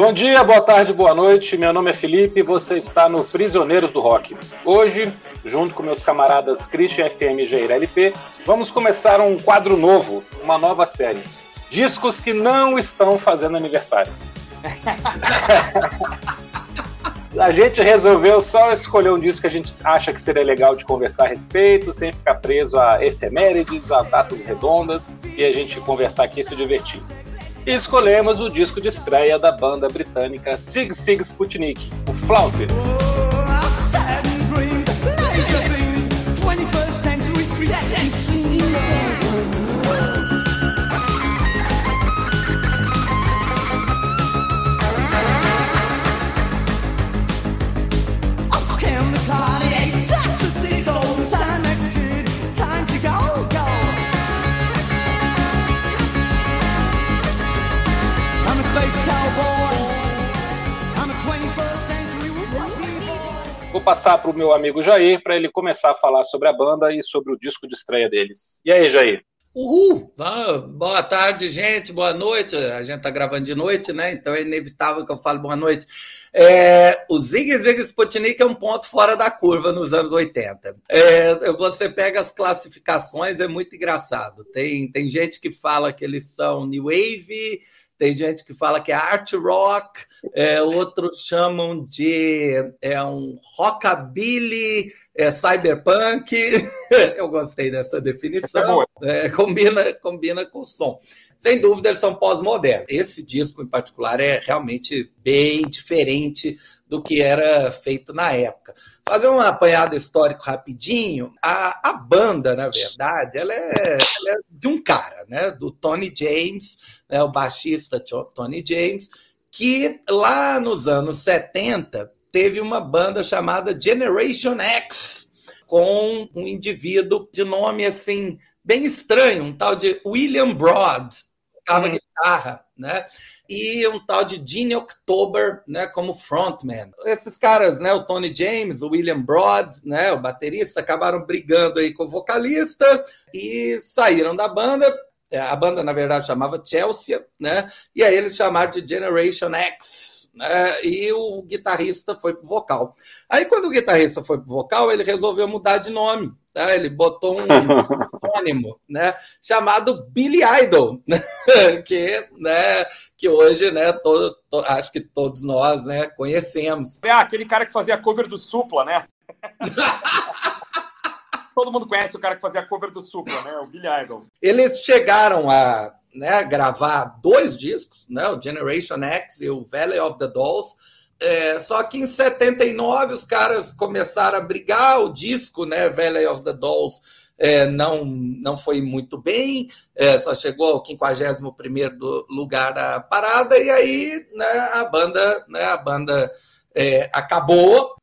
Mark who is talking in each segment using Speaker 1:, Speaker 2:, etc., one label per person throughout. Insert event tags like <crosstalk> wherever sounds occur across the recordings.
Speaker 1: Bom dia, boa tarde, boa noite. Meu nome é Felipe e você está no Prisioneiros do Rock. Hoje, junto com meus camaradas Christian FM e Jair LP, vamos começar um quadro novo, uma nova série. Discos que não estão fazendo aniversário. <laughs> a gente resolveu só escolher um disco que a gente acha que seria legal de conversar a respeito, sem ficar preso a efemérides, a datas redondas, e a gente conversar aqui e se divertir e escolhemos o disco de estreia da banda britânica Sig Sig Sputnik, o Flautist. Passar para o meu amigo Jair para ele começar a falar sobre a banda e sobre o disco de estreia deles. E aí, Jair?
Speaker 2: Uhul! Boa tarde, gente, boa noite. A gente está gravando de noite, né? Então é inevitável que eu fale boa noite. É, o Zig Zig Sputnik é um ponto fora da curva nos anos 80. É, você pega as classificações, é muito engraçado. Tem, tem gente que fala que eles são New Wave, tem gente que fala que é art rock, é, outros chamam de é, um rockabilly, é, cyberpunk. <laughs> Eu gostei dessa definição. É, combina, combina com o som. Sem dúvida, eles são pós-modernos. Esse disco, em particular, é realmente bem diferente do que era feito na época. Fazer um apanhado histórico rapidinho, a, a banda, na verdade, ela é, ela é de um cara, né, do Tony James, né, o baixista Tony James, que lá nos anos 70 teve uma banda chamada Generation X, com um indivíduo de nome assim bem estranho, um tal de William Broad, tocava uhum. guitarra, né? E um tal de Gene October, né, como frontman. Esses caras, né, o Tony James, o William Broad, né, o baterista, acabaram brigando aí com o vocalista e saíram da banda. É, a banda, na verdade, chamava Chelsea, né, e aí eles chamaram de Generation X, né, e o guitarrista foi pro vocal. Aí quando o guitarrista foi pro vocal, ele resolveu mudar de nome. Tá? Ele botou um sinônimo, <laughs> né, chamado Billy Idol, <laughs> que, né, que hoje, né, todo, to, acho que todos nós, né, conhecemos.
Speaker 1: É aquele cara que fazia cover do Supla, né? <laughs> todo mundo conhece o cara que fazia cover do Supla, né, o Billy Idol.
Speaker 2: Eles chegaram a né, gravar dois discos, né, o Generation X e o Valley of the Dolls. É, só que em 79 os caras começaram a brigar, o disco, né, Valley of the Dolls, é, não, não foi muito bem, é, só chegou ao 51 lugar da parada, e aí né, a banda, né, a banda é, acabou.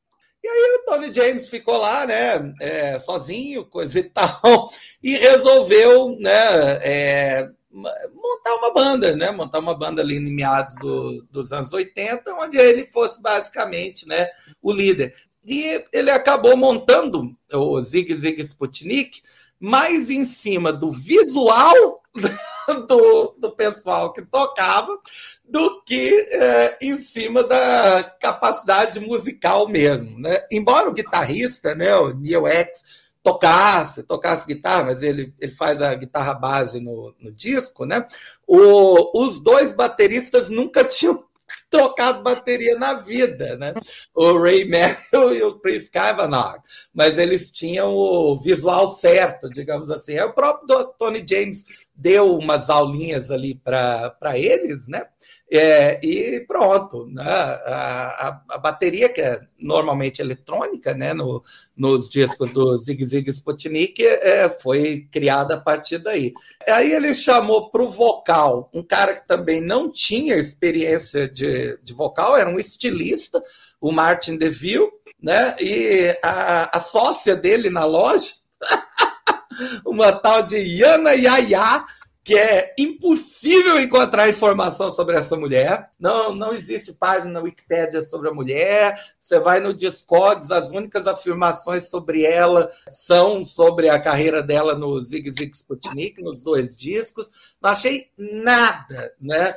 Speaker 2: E aí o Tony James ficou lá, né, é, sozinho, coisa e tal, <laughs> e resolveu, né, é, montar uma banda, né, montar uma banda ali em meados do, dos anos 80, onde ele fosse basicamente, né, o líder. E ele acabou montando o Zig Zig Sputnik mais em cima do visual <laughs> do, do pessoal que tocava do que é, em cima da capacidade musical mesmo. Né? Embora o guitarrista, né, o Neil X, tocasse, tocasse guitarra, mas ele, ele faz a guitarra base no, no disco, né? O, os dois bateristas nunca tinham <laughs> tocado bateria na vida, né? O Ray Merrill <laughs> e o Chris Kavanagh, mas eles tinham o visual certo, digamos assim. É o próprio Tony James deu umas aulinhas ali para eles, né? É, e pronto, né? a, a, a, bateria, que é normalmente eletrônica, né? No, nos discos do Zig Zig Sputnik, é, foi criada a partir daí. Aí ele chamou para o vocal um cara que também não tinha experiência de, de vocal, era um estilista, o Martin DeVille, né? E a, a sócia dele na loja, <laughs> uma tal de Yana Yaya, que é impossível encontrar informação sobre essa mulher. Não, não existe página na Wikipédia sobre a mulher. Você vai no Discogs, as únicas afirmações sobre ela são sobre a carreira dela no Zig Zig Sputnik, nos dois discos. Não achei nada né,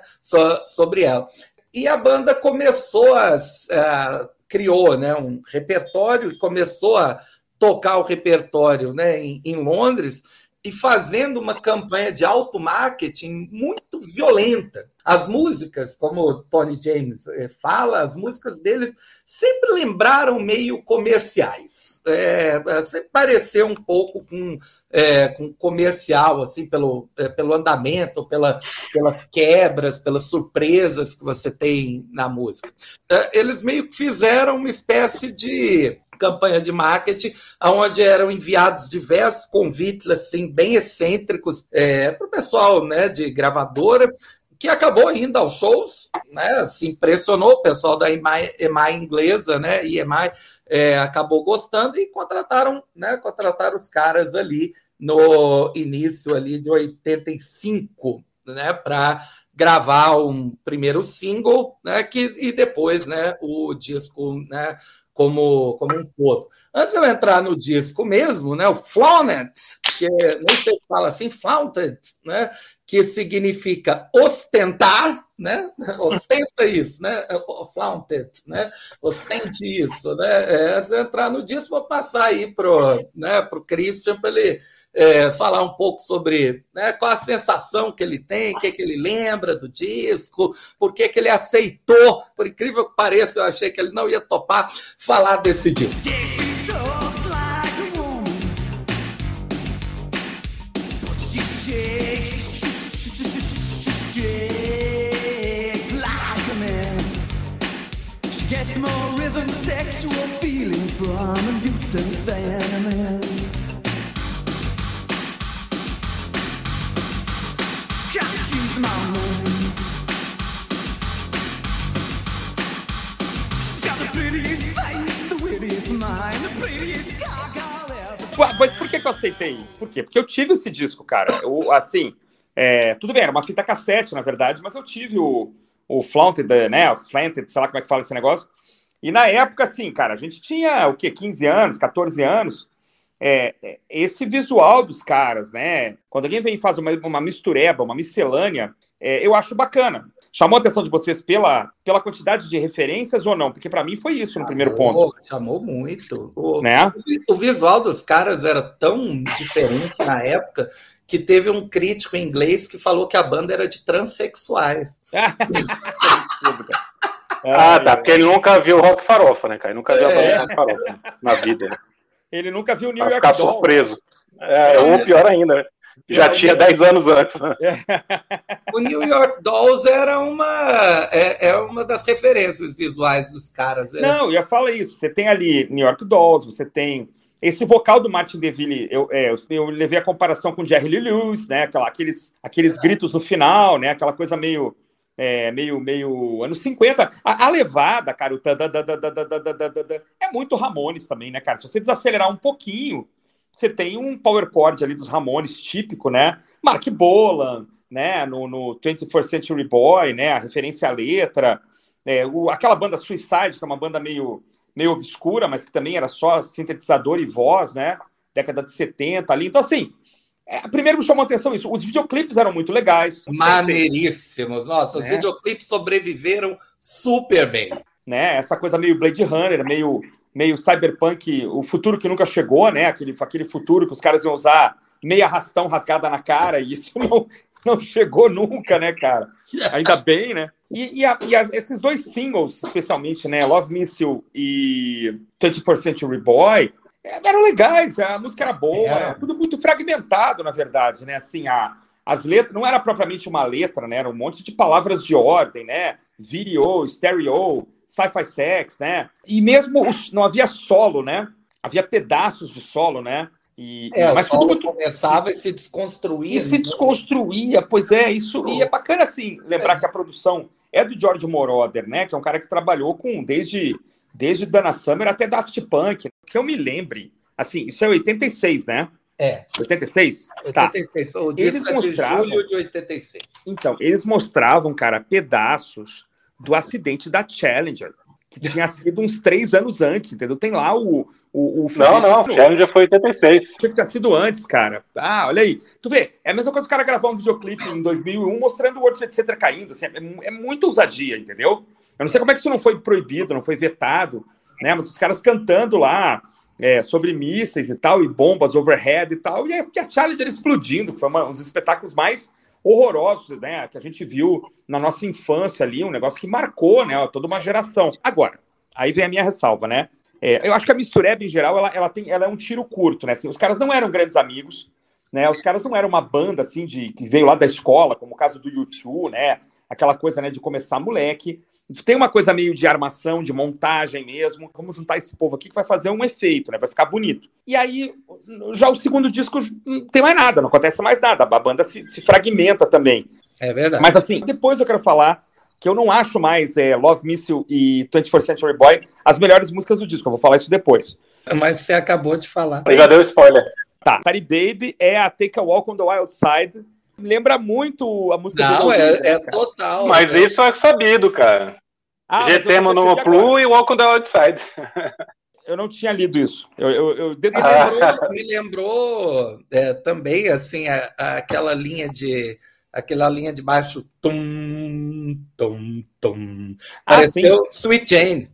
Speaker 2: sobre ela. E a banda começou a, a criou né, um repertório e começou a tocar o repertório né, em, em Londres e fazendo uma campanha de auto-marketing muito violenta. As músicas, como Tony James eh, fala, as músicas deles sempre lembraram meio comerciais. É, é, sempre pareceu um pouco com, é, com comercial, assim, pelo, é, pelo andamento, pela, pelas quebras, pelas surpresas que você tem na música. É, eles meio que fizeram uma espécie de campanha de marketing, onde eram enviados diversos convites assim, bem excêntricos é, para o pessoal né, de gravadora, que acabou indo aos shows, né, se impressionou, o pessoal da EMI, EMI inglesa, né, EMI, é, acabou gostando e contrataram, né, contrataram os caras ali no início ali de 85, né, para gravar um primeiro single, né, que, e depois, né, o disco, né, como, como um todo. Antes de eu entrar no disco mesmo, né, o Flaunet, que é, nem se fala assim, Flaunted, né, que significa ostentar, né? Ostenta isso, né? Flaunted, né? Ostente isso, né? É, antes de entrar no disco, vou passar aí pro, né, pro Christian para ele é, falar um pouco sobre né, qual a sensação que ele tem, o que, que ele lembra do disco, por que, que ele aceitou. Por incrível que pareça, eu achei que ele não ia topar falar desse disco. More rhythm, sexual feeling from a mutant than a man.
Speaker 3: Mas por que, que eu aceitei? Por quê? Porque eu tive esse disco, cara. Eu, assim, é, tudo bem, era uma fita cassete, na verdade, mas eu tive o, o Flaunted, né? O Flaunted, sei lá como é que fala esse negócio. E na época, assim, cara, a gente tinha o quê? 15 anos, 14 anos. É, é, esse visual dos caras, né? Quando alguém vem e faz uma, uma mistureba, uma miscelânea, é, eu acho bacana. Chamou a atenção de vocês pela, pela quantidade de referências ou não? Porque para mim foi isso no primeiro ponto.
Speaker 2: Chamou muito. O, né? o visual dos caras era tão diferente na época que teve um crítico em inglês que falou que a banda era de transexuais. <laughs> <laughs>
Speaker 1: ah, tá. Porque ele nunca viu Rock Farofa, né, cara? Ele nunca viu a banda é. Rock Farofa na vida. Né?
Speaker 3: Ele nunca viu
Speaker 1: New York ficar Dolls. surpreso. É, ou pior ainda, né? Já tinha 10 anos antes.
Speaker 2: O New York Dolls era uma, é, é, uma das referências visuais dos caras.
Speaker 3: É. Não, eu ia falar isso. Você tem ali New York Dolls, você tem esse vocal do Martin DeVille, eu, é, eu levei a comparação com Jerry Lee Lewis, né? Aquela, aqueles, aqueles gritos no final, né? Aquela coisa meio é, meio, meio anos 50. A, a levada, cara, o é muito Ramones também, né, cara? Se você desacelerar um pouquinho, você tem um power chord ali dos Ramones típico, né? Mark Bolan, né? No, no 21st Century Boy, né? A referência à letra. É, o, aquela banda Suicide, que é uma banda meio, meio obscura, mas que também era só sintetizador e voz, né? Década de 70 ali. Então, assim, é, primeiro me chamou a atenção isso. Os videoclipes eram muito legais.
Speaker 2: Maneiríssimos. Nossa, os né? videoclipes sobreviveram super bem.
Speaker 3: Né? Essa coisa meio Blade Runner, meio, meio cyberpunk, o futuro que nunca chegou, né? Aquele, aquele futuro que os caras iam usar meia rastão rasgada na cara, e isso não, não chegou nunca, né, cara? Ainda bem, né? E, e, a, e as, esses dois singles, especialmente, né? Love Missile e 21st Century Boy, eram legais, a música era boa, é. era tudo muito fragmentado, na verdade, né? Assim, a, as letras não era propriamente uma letra, né? Era um monte de palavras de ordem, né? Video, stereo, sci-fi sex, né? E mesmo os, não havia solo, né? Havia pedaços de solo, né?
Speaker 2: E, é, mas tudo muito... começava e se desconstruía.
Speaker 3: E se né? desconstruía, pois é, isso. E é bacana assim lembrar é. que a produção é do George Moroder, né? Que é um cara que trabalhou com desde desde Dana Summer até Daft Punk, que eu me lembre. Assim, isso é 86, né?
Speaker 2: É.
Speaker 3: 86?
Speaker 2: 86. Tá. O dia eles mostravam, de julho de 86.
Speaker 3: Então, eles mostravam, cara, pedaços do acidente da Challenger. que tinha sido uns três anos antes, entendeu? Tem lá o. o, o
Speaker 1: não, não, o Challenger foi 86.
Speaker 3: Tinha que tinha sido antes, cara. Ah, olha aí. Tu vê, é a mesma coisa que o cara gravar um videoclipe em 2001 mostrando o World Trade Center caindo. Assim, é, é muita ousadia, entendeu? Eu não sei como é que isso não foi proibido, não foi vetado, né? Mas os caras cantando lá. É, sobre mísseis e tal, e bombas overhead e tal, e, a Challenger explodindo, que foi uma, um dos espetáculos mais horrorosos, né, que a gente viu na nossa infância ali, um negócio que marcou, né, toda uma geração. Agora, aí vem a minha ressalva, né? É, eu acho que a mistureba, em geral, ela, ela, tem, ela é um tiro curto, né? Assim, os caras não eram grandes amigos, né? Os caras não eram uma banda, assim, de que veio lá da escola, como o caso do YouTube, né? Aquela coisa, né, de começar moleque. Tem uma coisa meio de armação, de montagem mesmo. Vamos juntar esse povo aqui que vai fazer um efeito, né? Vai ficar bonito. E aí, já o segundo disco não tem mais nada, não acontece mais nada. A banda se, se fragmenta também.
Speaker 2: É verdade.
Speaker 3: Mas assim, depois eu quero falar que eu não acho mais é, Love Missile e 21st Century Boy as melhores músicas do disco. Eu vou falar isso depois.
Speaker 2: Mas você acabou de falar.
Speaker 1: Já deu spoiler.
Speaker 3: Tá. Tari Baby é a Take a Walk on the Wild Side. Lembra muito a música
Speaker 2: Não, do é, é total.
Speaker 1: Mas é. isso é sabido, cara. Ah, GT Monoplu e Walk on the Outside.
Speaker 3: Eu não tinha lido isso. Eu, eu, eu...
Speaker 2: Me lembrou, me lembrou é, também assim a, a, aquela linha de aquela linha de baixo tum tum tum. Ah, Pareceu Sweet Jane.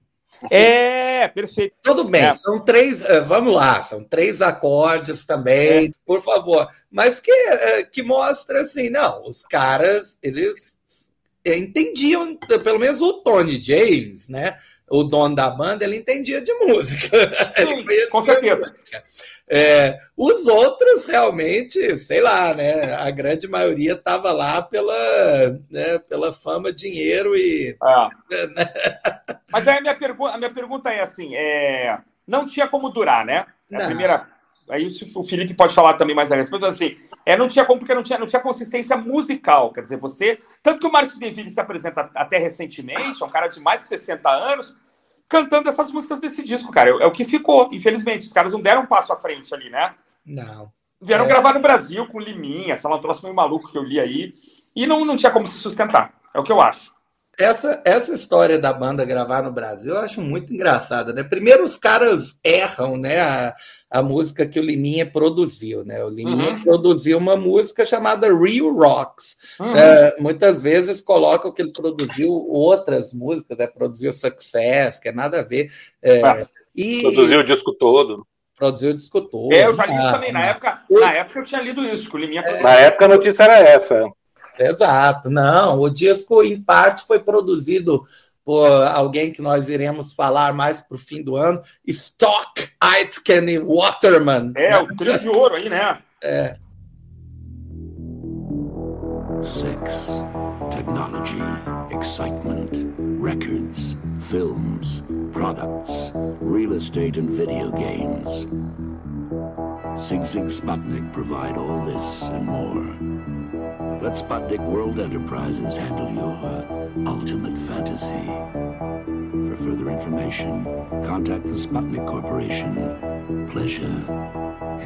Speaker 3: É, perfeito.
Speaker 2: Tudo bem,
Speaker 3: é.
Speaker 2: são três, é, vamos lá, são três acordes também, é. por favor. Mas que, é, que mostra assim, não, os caras, eles entendiam, pelo menos o Tony James, né? O dono da banda, ele entendia de música. <laughs>
Speaker 3: Sim, com certeza.
Speaker 2: É, os outros realmente, sei lá, né? A grande maioria estava lá pela, né, pela fama, dinheiro e.
Speaker 3: É. <laughs> Né? Mas aí a minha, pergu a minha pergunta é assim: é... não tinha como durar, né? A primeira aí o Felipe pode falar também mais a respeito, assim, é, não tinha como, porque não tinha, não tinha consistência musical, quer dizer, você, tanto que o Martin DeVille se apresenta até recentemente, é um cara de mais de 60 anos, cantando essas músicas desse disco, cara, é, o que ficou, infelizmente, os caras não deram um passo à frente ali, né?
Speaker 2: Não.
Speaker 3: Vieram é. gravar no Brasil com Liminha, sei lá, um troço meio maluco que eu li aí, e não, não tinha como se sustentar, é o que eu acho.
Speaker 2: Essa, essa história da banda gravar no Brasil eu acho muito engraçada, né? Primeiro os caras erram, né? A, a música que o Liminha produziu, né? O Liminha uhum. produziu uma música chamada Real Rocks. Uhum. É, muitas vezes colocam que ele produziu outras músicas, né? Produziu Success, que é nada a ver. É,
Speaker 1: ah, e... Produziu o disco todo.
Speaker 2: Produziu o disco todo.
Speaker 3: É, eu já li ah, também. Na época, na época eu tinha lido isso, que o Liminha
Speaker 1: é, Na época a notícia era essa.
Speaker 2: Exato, não. O disco, em parte, foi produzido por alguém que nós iremos falar mais para o fim do ano, Stock Aitken Waterman.
Speaker 3: É, o trio de ouro aí, né?
Speaker 2: É.
Speaker 4: Sex, technology, excitement, records, films, products, real estate and video games. Sig Sig Sputnik provide all this and more. Let Sputnik World Enterprises handle your ultimate fantasy. For further information, contact the Sputnik Corporation. Pleasure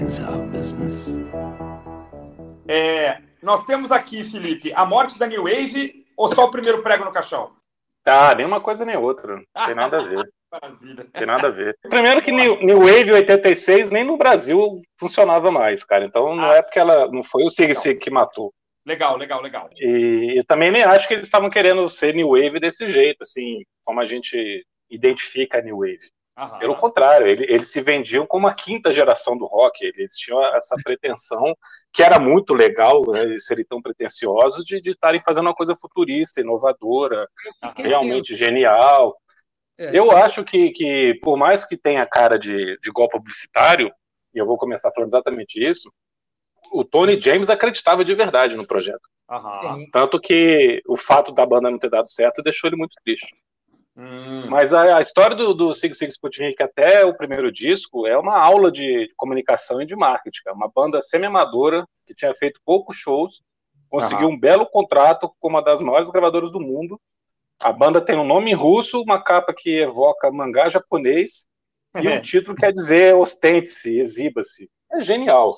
Speaker 4: is our business.
Speaker 3: É, nós temos aqui, Felipe, a morte da New Wave ou só o primeiro prego no caixão?
Speaker 1: Tá, nem uma coisa nem outra. Não tem nada a ver. <laughs> Maravilha. Tem nada a ver. Primeiro que New, New Wave 86 nem no Brasil funcionava mais, cara. Então não ah, é porque ela não foi o Sig Sig que matou.
Speaker 3: Legal, legal, legal.
Speaker 1: E eu também nem acho que eles estavam querendo ser New Wave desse jeito, assim, como a gente identifica a New Wave. Aham. Pelo contrário, ele, eles se vendiam como a quinta geração do rock. Eles tinham essa pretensão, que era muito legal, né, eles serem tão pretensiosos, de estarem fazendo uma coisa futurista, inovadora, realmente genial. É. Eu acho que, que, por mais que tenha cara de, de golpe publicitário, e eu vou começar falando exatamente isso, o Tony James acreditava de verdade no projeto. Uhum. Tanto que o fato da banda não ter dado certo deixou ele muito triste. Hum. Mas a, a, história do, do Sig Sig Sputnik até o primeiro disco é uma aula de, comunicação e de marketing. É uma banda semi-amadora que tinha feito poucos shows, conseguiu uhum. um belo contrato com uma das maiores gravadoras do mundo. A banda tem um nome russo, uma capa que evoca mangá japonês e o um título quer dizer ostente-se, exiba-se. É genial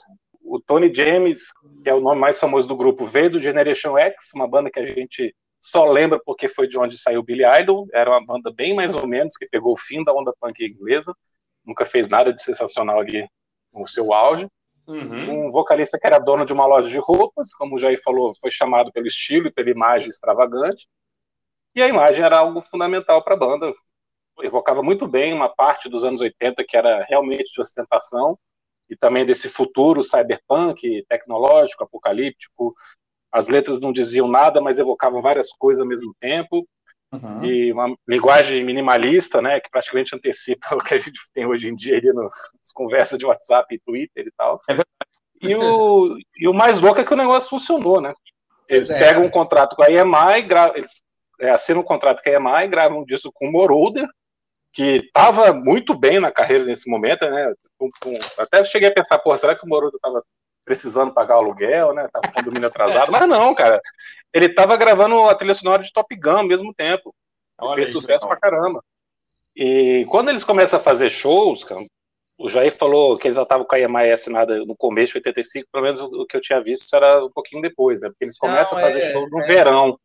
Speaker 1: o Tony James, que é o nome mais famoso do grupo, veio do Generation X, uma banda que a gente só lembra porque foi de onde saiu Billy Idol, era uma banda bem mais ou menos, que pegou o fim da onda punk inglesa, nunca fez nada de sensacional ali no seu auge. Uhum. Um vocalista que era dono de uma loja de roupas, como o Jair falou, foi chamado pelo estilo e pela imagem extravagante. E a imagem era algo fundamental para a banda. Evocava muito bem uma parte dos anos 80 que era realmente de ostentação e também desse futuro cyberpunk, tecnológico, apocalíptico. As letras não diziam nada, mas evocavam várias coisas ao mesmo tempo. Uhum. E uma linguagem minimalista, né, que praticamente antecipa <laughs> o que a gente tem hoje em dia ali nas conversas de WhatsApp e Twitter e tal. É e, o, e o mais louco é que o negócio funcionou, né? Eles é. pegam um contrato com a EMI, eles é, assinam um contrato com a EMI, gravam um disco com o Moroder, que estava muito bem na carreira nesse momento, né? Com, com, até cheguei a pensar, pô, será que o Moroder estava precisando pagar o aluguel, né? Tava com o domínio atrasado, mas não, cara. Ele tava gravando a trilha sonora de Top Gun ao mesmo tempo. Olha fez aí, sucesso pra caramba. E quando eles começam a fazer shows, cara, o Jair falou que eles já estavam com a EMI assinada no começo de 85, pelo menos o que eu tinha visto era um pouquinho depois, né? Porque eles começam não, a fazer é, show no é, verão.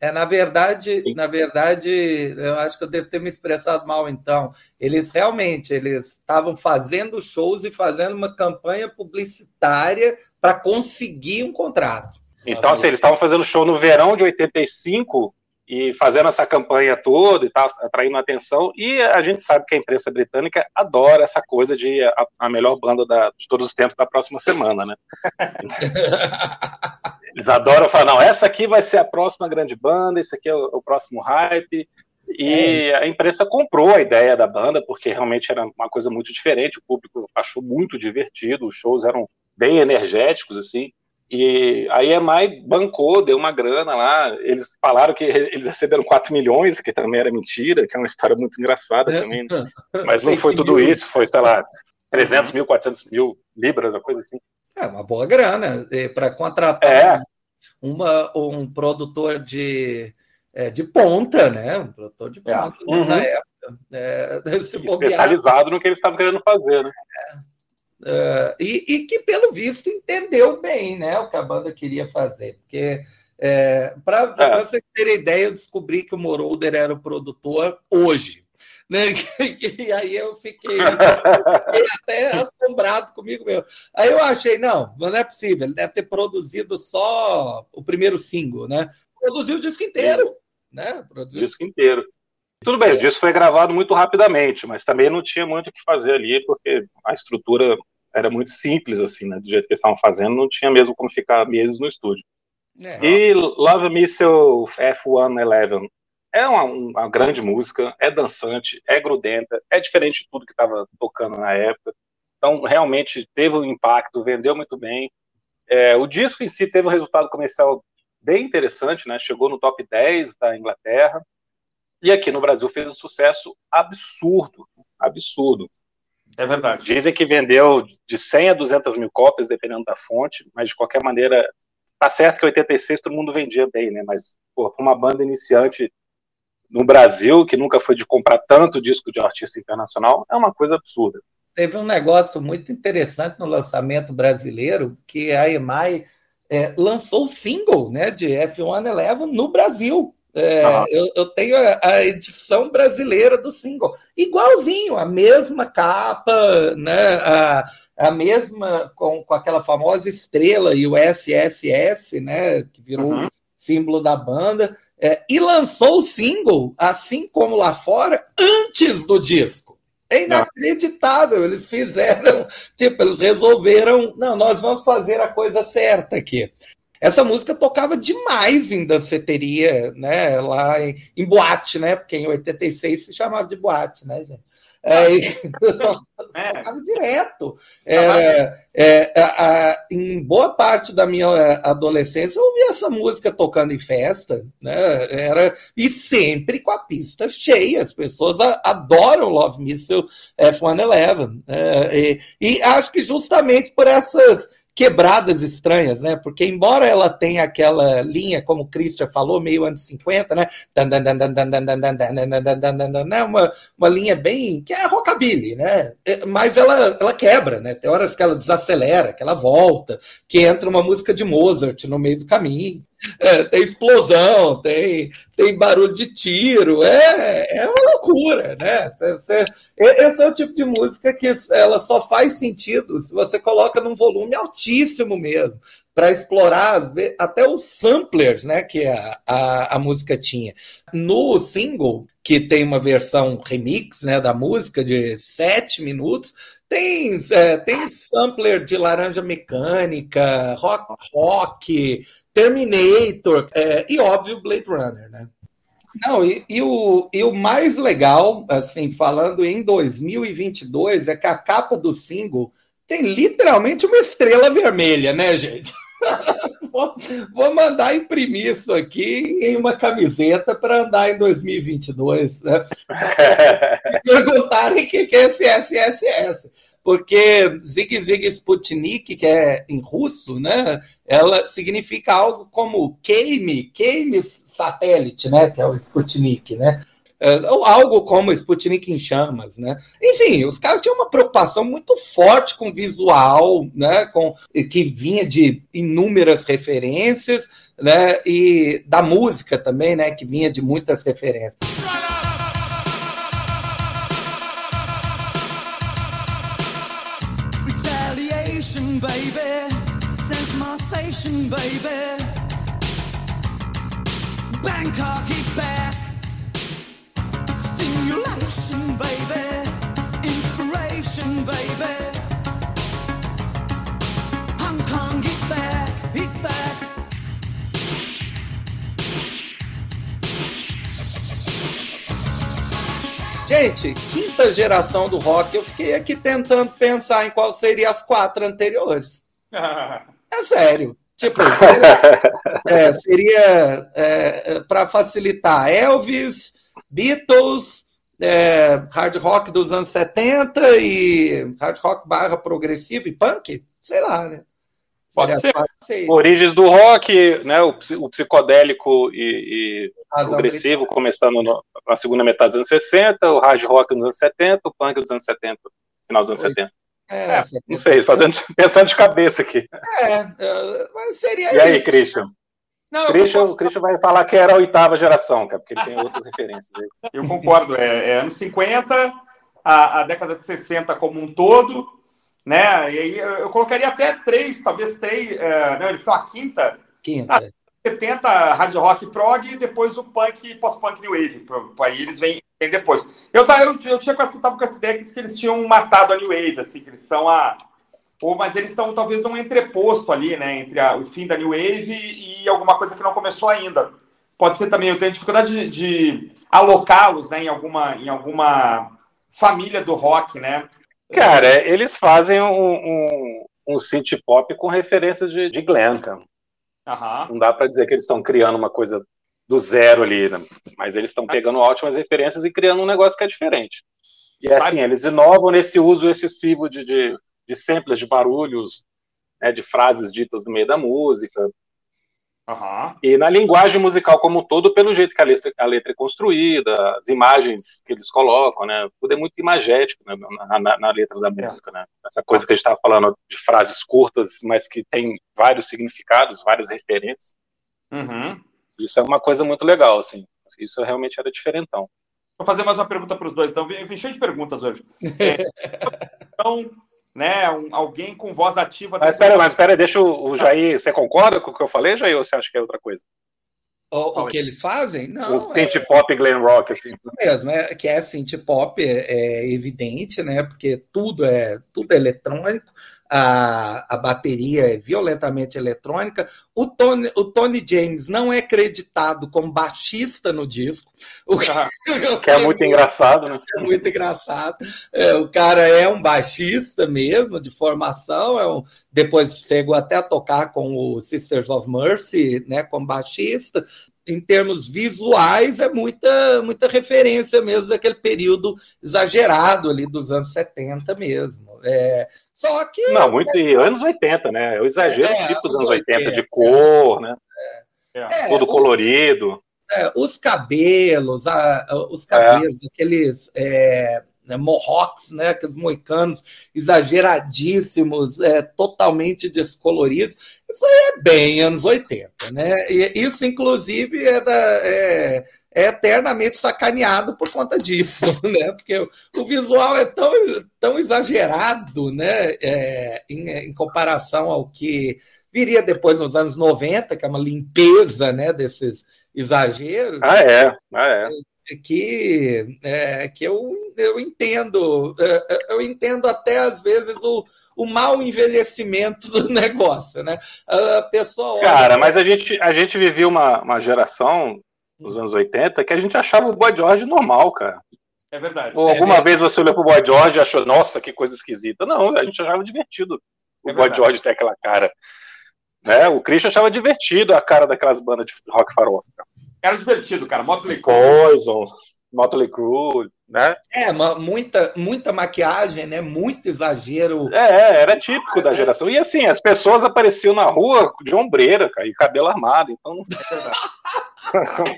Speaker 2: É, na verdade, na verdade, eu acho que eu devo ter me expressado mal então. Eles realmente eles estavam fazendo shows e fazendo uma campanha publicitária para conseguir um contrato.
Speaker 1: Então, assim, eles estavam fazendo show no verão de 85 e fazendo essa campanha toda e tal, atraindo atenção. E a gente sabe que a imprensa britânica adora essa coisa de a, a melhor banda da, de todos os tempos da próxima semana, né? <laughs> Eles adoram falar, não, essa aqui vai ser a próxima grande banda, esse aqui é o, o próximo hype. E é. a imprensa comprou a ideia da banda, porque realmente era uma coisa muito diferente, o público achou muito divertido, os shows eram bem energéticos, assim. E a EMI bancou, deu uma grana lá. Eles falaram que eles receberam 4 milhões, que também era mentira, que é uma história muito engraçada é. também. Né? <laughs> Mas não foi tudo isso, foi, sei lá, 300 mil, 400 mil libras, uma coisa assim.
Speaker 2: É uma boa grana para contratar é. uma, um produtor de, é, de ponta, né? Um produtor de é. ponta é. uhum. na época.
Speaker 1: É, <laughs> Especializado no que eles estavam querendo fazer, né?
Speaker 2: Uh, e, e, que, pelo visto, entendeu bem né, o que a banda queria fazer. Porque, é, para é. vocês terem ideia, eu descobri que o Moroder era o produtor hoje. Né? <laughs> E aí eu fiquei, fiquei <laughs> até assombrado comigo mesmo. Aí eu achei, não, não é possível, ele deve ter produzido só o primeiro single, né? Produziu o disco inteiro, né?
Speaker 1: Produziu o disco inteiro. Tudo bem, o disco foi gravado muito rapidamente, mas também não tinha muito o que fazer ali, porque a estrutura era muito simples, assim, né? Do jeito que eles estavam fazendo, não tinha mesmo como ficar meses no estúdio. É. E Love Me Seu F111 é uma, uma, grande música, é dançante, é grudenta, é diferente de tudo que estava tocando na época. Então, realmente teve um impacto, vendeu muito bem. É, o disco em si teve um resultado comercial bem interessante, né? Chegou no top 10 da Inglaterra. E aqui no Brasil fez um sucesso absurdo, absurdo.
Speaker 3: É verdade.
Speaker 1: Dizem que vendeu de 100 a 200 mil cópias, dependendo da fonte, mas de qualquer maneira, tá certo que em 86 todo mundo vendia bem, né? Mas, para uma banda iniciante no Brasil, que nunca foi de comprar tanto disco de artista internacional, é uma coisa absurda.
Speaker 2: Teve um negócio muito interessante no lançamento brasileiro, que a EMI é, lançou o single né, de F111 no Brasil. É, ah. eu, eu, tenho a, a, edição brasileira do single, igualzinho, a mesma capa, né, a, a mesma com, com aquela famosa estrela e o SSS, né, que virou uhum. símbolo da banda. É, e lançou o single, assim como lá fora, antes do disco. É inacreditável. Eles fizeram, <laughs> tipo, eles resolveram, não, nós vamos fazer a coisa certa aqui. Essa música tocava demais em danceteria, né? Lá em, em boate, né? Porque em 86 se chamava de boate, né, gente? É, <laughs> é. direto. É, é, a, em boa parte da minha é, adolescência, eu ouvia essa música tocando em festa, né? Era, e sempre com a pista cheia. As pessoas a, adoram Love Missile F-111. É, e, e acho que justamente por essas quebradas estranhas, né? Porque embora ela tenha aquela linha, como o Christian falou, meio anos 50, né? Uma, uma linha bem. que é rockabilly, né? Mas ela, ela quebra, né? Tem horas que ela desacelera, que ela volta, que entra uma música de Mozart no meio do caminho. É, tem explosão, tem, tem barulho de tiro, é, é uma loucura, né? Cê, cê, esse é o tipo de música que ela só faz sentido se você coloca num volume altíssimo mesmo, para explorar até os samplers, né, que a, a, a música tinha. No single, que tem uma versão remix, né, da música de sete minutos, tem, é, tem sampler de laranja mecânica, rock rock, Terminator é, e, óbvio, Blade Runner, né? Não, e, e, o, e o mais legal, assim, falando em 2022, é que a capa do single tem literalmente uma estrela vermelha, né, gente? <laughs> vou, vou, mandar imprimir isso aqui em uma camiseta para andar em 2022. Né? <laughs> Perguntarem o que é esse SSS porque Zig Zig Sputnik, que é em russo, né, ela significa algo como queime, queime satélite, né, que é o Sputnik, né, é, ou algo como Sputnik em chamas, né? Enfim, os caras tinham uma preocupação muito forte com visual, né? Com que vinha de inúmeras referências, né? E da música também, né? Que vinha de muitas referências. Sense baby. Bangkok, back. Stimulation, baby. Inspiration, baby. Hong Kong, get back, get back. Gente, quinta geração do rock, eu fiquei aqui tentando pensar em qual seriam as quatro anteriores. <laughs> É sério. Tipo, <laughs> é, seria é, para facilitar Elvis, Beatles, é, hard rock dos anos 70 e hard rock barra progressivo e punk? Sei lá, né?
Speaker 1: Pode ser. ser. Origens do rock, né, o, o psicodélico e, e progressivo, começando no, na segunda metade dos anos 60, o hard rock nos anos 70, o punk dos anos 70, final dos anos Oi. 70. É, é, não sei, fazendo, <laughs> pensando de cabeça aqui. É, mas seria E aí, Christian? Não, Christian, o Christian vai falar que era a oitava geração, cara, porque ele tem outras referências. Aí. <laughs>
Speaker 3: Eu concordo. É, é anos 50, a, a, década de 60 como um todo, né? E aí eu, colocaria até três, talvez três. É, não, eles são a quinta.
Speaker 2: Quinta. Ah,
Speaker 3: 70 hard rock prog e depois o punk pós-punk new wave. Aí eles vêm, vêm depois. Eu, eu, eu tinha com essa, tava com essa ideia que eles tinham matado a new wave, assim, que eles são a ou, mas eles estão talvez num entreposto ali, né, entre a, o fim da New Wave e, e, alguma coisa que não começou ainda. Pode ser também, eu tenho dificuldade de, de alocá-los né, em, alguma, em alguma família do rock, né?
Speaker 1: Cara, eles fazem um, um, um synth pop com referências de, de Glenn, cara. Uhum. Não dá para dizer que eles estão criando uma coisa do zero ali, né? mas eles estão pegando ótimas referências e criando um negócio que é diferente. E é assim, eles inovam nesse uso excessivo de, de de samples de barulhos, né, de frases ditas no meio da música. Uhum. E na linguagem musical como um todo, pelo jeito que a letra, a letra é construída, as imagens que eles colocam, né? Tudo é muito imagético né, na, na, na, letra da é. música, né? Essa coisa que a gente estava falando de frases curtas, mas que tem vários significados, várias referências.
Speaker 3: Uhum.
Speaker 1: Isso é uma coisa muito legal, assim. Isso realmente era diferentão.
Speaker 3: Vou fazer mais uma pergunta para os dois. Então, vem cheio de perguntas hoje. É, <laughs> então, né? Um, alguém com voz ativa.
Speaker 1: Mas espera, mas espera, deixa o, o Jair. Você concorda com o que eu falei, Jair, ou você acha que é outra coisa?
Speaker 2: O, o que eles fazem? Não.
Speaker 1: O synth é, pop glam rock, assim.
Speaker 2: É mesmo, é que é synth pop, é, é, evidente, né? Porque tudo é tudo é eletrônico a, a bateria é violentamente eletrônica. O Tony, o Tony James não é creditado como baixista no disco.
Speaker 1: O que, ah, <laughs> que é muito engraçado, né?
Speaker 2: É <laughs> muito engraçado. É, o cara é um baixista mesmo, de formação. É um, depois chegou até a tocar com o Sisters of Mercy, né, como baixista em termos visuais, é muita, muita referência mesmo daquele período exagerado ali dos anos 70 mesmo. É, só que.
Speaker 1: Não, muito. É, anos 80, né? Eu exagero é, tipo dos anos 80, 80, de cor, né? É, é Todo colorido.
Speaker 2: É, os cabelos, a, os cabelos, aqueles né, mohawks, né, aqueles moicanos exageradíssimos, é, totalmente descoloridos. Isso aí é bem anos 80, né? E isso, inclusive, é, da, é, é eternamente sacaneado por conta disso, <laughs> né? Porque o, visual é tão, tão exagerado, né? É, em, em comparação ao que viria depois nos anos 90, que é uma limpeza, né? Desses exageros.
Speaker 1: Ah, é. Ah, é
Speaker 2: que, é, que eu, eu entendo, é, é, eu entendo até às vezes o, o mau envelhecimento do <laughs> negócio, né? A pessoa
Speaker 1: olha... Cara, mas a gente, a gente vivia uma, uma geração nos anos 80 que a gente achava o Boy George normal, cara.
Speaker 3: É verdade.
Speaker 1: Ou alguma é vez você olhou pro Boy George e achou, nossa, que coisa esquisita. Não, a gente achava divertido o é Boy George ter aquela cara. Né? O Christian achava divertido a cara daquelas bandas de rock farofa.
Speaker 3: Era divertido, cara. Motley
Speaker 1: Crue. Poison, Motley Crue, né?
Speaker 2: É, muita, muita maquiagem, né? Muito exagero.
Speaker 1: É, era típico da geração. E assim, as pessoas apareciam na rua de ombreira, cara, e cabelo armado. Então não <laughs>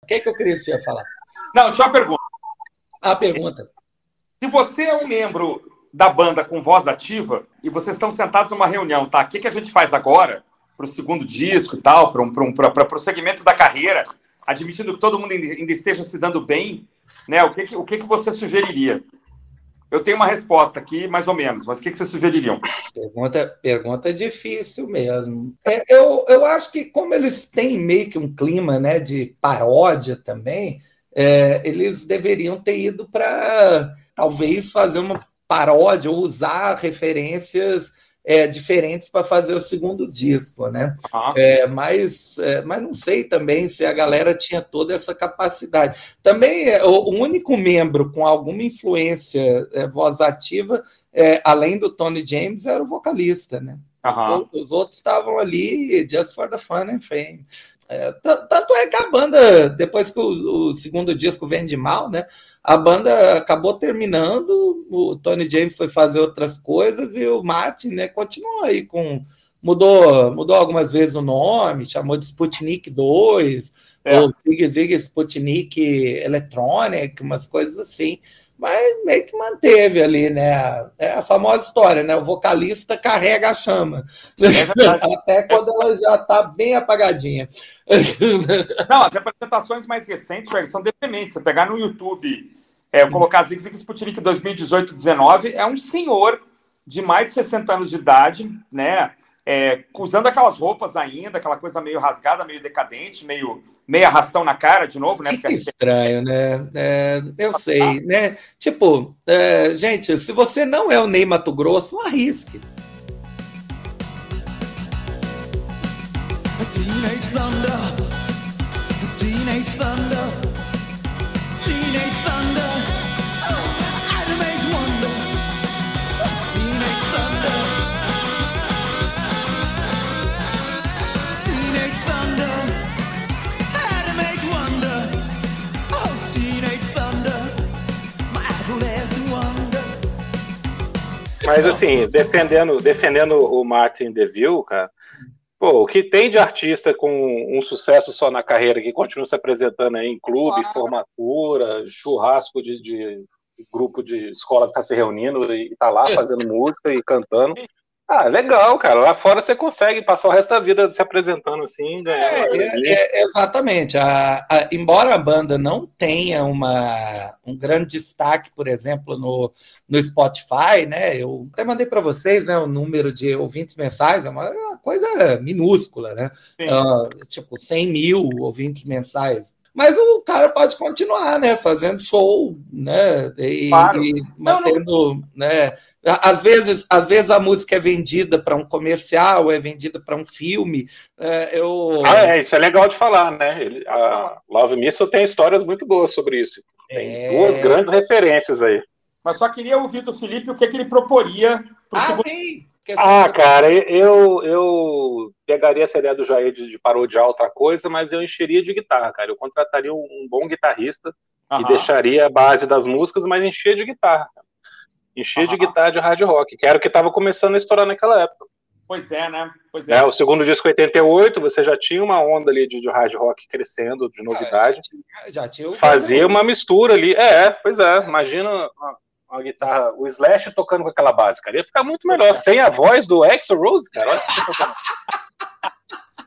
Speaker 2: O que, que o Cris ia falar?
Speaker 3: Não, tinha uma pergunta.
Speaker 2: A pergunta.
Speaker 3: Se você é um membro da banda com voz ativa e vocês estão sentados numa reunião, tá? O que, que a gente faz agora? Para o segundo disco e tal, para um, um, o segmento da carreira, admitindo que todo mundo ainda esteja se dando bem, né? O que, que, o que, que você sugeriria? Eu tenho uma resposta aqui, mais ou menos, mas o que, que vocês sugeririam?
Speaker 2: Pergunta, pergunta difícil mesmo. É, eu, eu acho que, como eles têm meio que um clima né, de paródia também, é, eles deveriam ter ido para talvez fazer uma paródia ou usar referências é, diferentes para fazer o segundo disco, né? Ah. É, mas, é, mas não sei também se a galera tinha toda essa capacidade. Também é, o, único membro com alguma influência é, voz ativa, é, além do Tony James, era o vocalista, né? Uhum. Os outros estavam ali just for the fun and fame. É, tanto é que a banda, depois que o, o, segundo disco vende mal, né? A banda acabou terminando, o Tony James foi fazer outras coisas e o Martin, né, continuou aí com. Mudou, mudou algumas vezes o nome, chamou de Sputnik 2, é. ou Zig Zig Sputnik Electronic, umas coisas assim mas meio que manteve ali, né? É a famosa história, né? O vocalista carrega a chama. É <laughs> Até quando ela já está bem apagadinha.
Speaker 3: Não, as apresentações mais recentes, velho, são deprimentes. Você pegar no YouTube, é, colocar Zig Zig Sputnik 2018-19, é um senhor de mais de 60 anos de idade, né? É, usando aquelas roupas ainda, aquela coisa meio rasgada, meio decadente, meio meio arrastão na cara de novo, né?
Speaker 2: Porque que estranho, né? É, eu sei, né? Tipo, é, gente, se você não é o Ney Mato Grosso, não arrisque. A teenage thunder, a teenage thunder,
Speaker 1: Mas assim, defendendo, defendendo o Martin DeVille, cara, pô, o que tem de artista com um sucesso só na carreira que continua se apresentando aí em clube, formatura, churrasco de, de grupo de escola que está se reunindo e está lá fazendo <laughs> música e cantando. Ah, legal, cara. Lá fora você consegue passar o resto da vida se apresentando assim.
Speaker 2: É, é, é, exatamente. A, a, embora a banda não tenha uma, um grande destaque, por exemplo, no, no Spotify, né? Eu até mandei para vocês né, o número de ouvintes mensais, é uma, é uma coisa minúscula, né? Uh, tipo, 100 mil ouvintes mensais. Mas o cara pode continuar, né? Fazendo show, né? E, claro. e mantendo, não, não. né? Às vezes, às vezes a música é vendida para um comercial, é vendida para um filme. É, eu...
Speaker 1: Ah, é, isso é legal de falar, né? Ele, a Love Missile tem histórias muito boas sobre isso. Tem é... duas grandes referências aí.
Speaker 3: Mas só queria ouvir do Felipe o que, que ele proporia.
Speaker 2: Ah, segundo... sim!
Speaker 1: Ah, cara, eu, eu pegaria essa ideia do Jair de, de parodiar outra coisa, mas eu encheria de guitarra, cara. Eu contrataria um, um bom guitarrista e deixaria a base das músicas, mas enchia de guitarra. Enchia de guitarra de hard rock, que era o que estava começando a estourar naquela época.
Speaker 3: Pois é, né? Pois é. é.
Speaker 1: O segundo disco 88, você já tinha uma onda ali de, de hard rock crescendo, de novidade. Ah, já, tinha, já tinha Fazia uma mistura ali. É, pois é. Imagina uma, guitarra, o Slash tocando com aquela base, cara. Ia ficar muito melhor, sem a voz do Exo Rose, cara. Olha <laughs>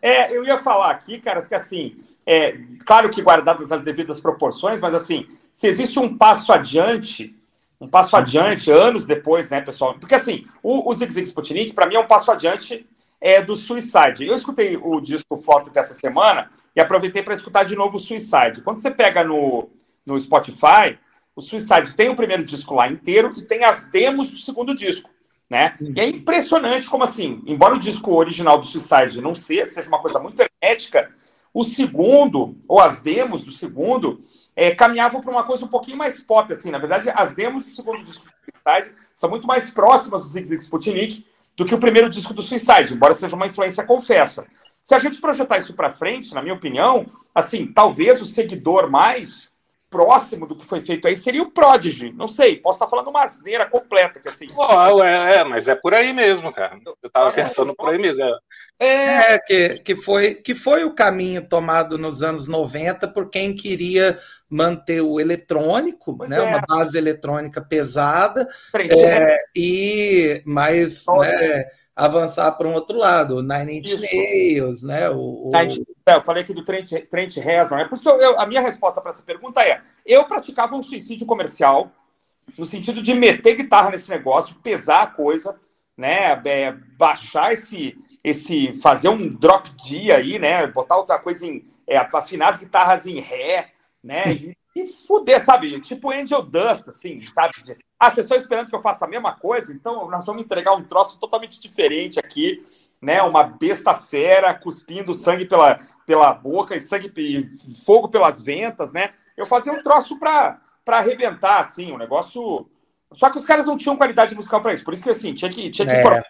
Speaker 3: é, eu ia falar aqui, caras, que assim, é, claro que guardadas as devidas proporções, mas assim, se existe um passo adiante um passo adiante, anos depois, né, pessoal? Porque assim, o, o Zig Zig Sputnik, para mim, é um passo adiante é, do Suicide. Eu escutei o disco Foto dessa semana e aproveitei para escutar de novo o Suicide. Quando você pega no, no Spotify, o Suicide tem o primeiro disco lá inteiro e tem as demos do segundo disco. Né? E é impressionante como assim, embora o disco original do Suicide não seja, seja uma coisa muito hermética, o segundo, ou as demos do segundo, é, caminhavam para uma coisa um pouquinho mais pop, assim. Na verdade, as demos do segundo disco do Suicide são muito mais próximas do Zig Zig Sputnik do que o primeiro disco do Suicide, embora seja uma influência confessa. Se a gente projetar isso para frente, na minha opinião, assim, talvez o seguidor mais próximo do que foi feito aí seria o Prodigy. Não sei, posso estar falando uma asneira completa. Que assim...
Speaker 1: Oh, é, é, mas é por aí mesmo, cara. Eu estava pensando por aí mesmo.
Speaker 2: É, é que, que, foi, que foi o caminho tomado nos anos 90 por quem queria manter o eletrônico, né, é. uma base eletrônica pesada, é, e mais né, avançar para um outro lado, Nine Inch Nails, né? O, o...
Speaker 3: É, eu falei aqui do Trent, Trent Reznor. É por isso que eu, eu, a minha resposta para essa pergunta é: eu praticava um suicídio comercial no sentido de meter guitarra nesse negócio, pesar a coisa, né? É, baixar esse, esse, fazer um drop D aí, né? Botar outra coisa em, é, afinar as guitarras em ré, né? E, e fuder, sabe? Tipo Angel Dust, assim, sabe? Ah, vocês estão esperando que eu faça a mesma coisa? Então nós vamos entregar um troço totalmente diferente aqui, né? Uma besta fera cuspindo sangue pela, pela boca e sangue e fogo pelas ventas, né? Eu fazia um troço para para arrebentar, assim, um negócio. Só que os caras não tinham qualidade musical para isso, por isso que assim tinha que tinha que
Speaker 2: é.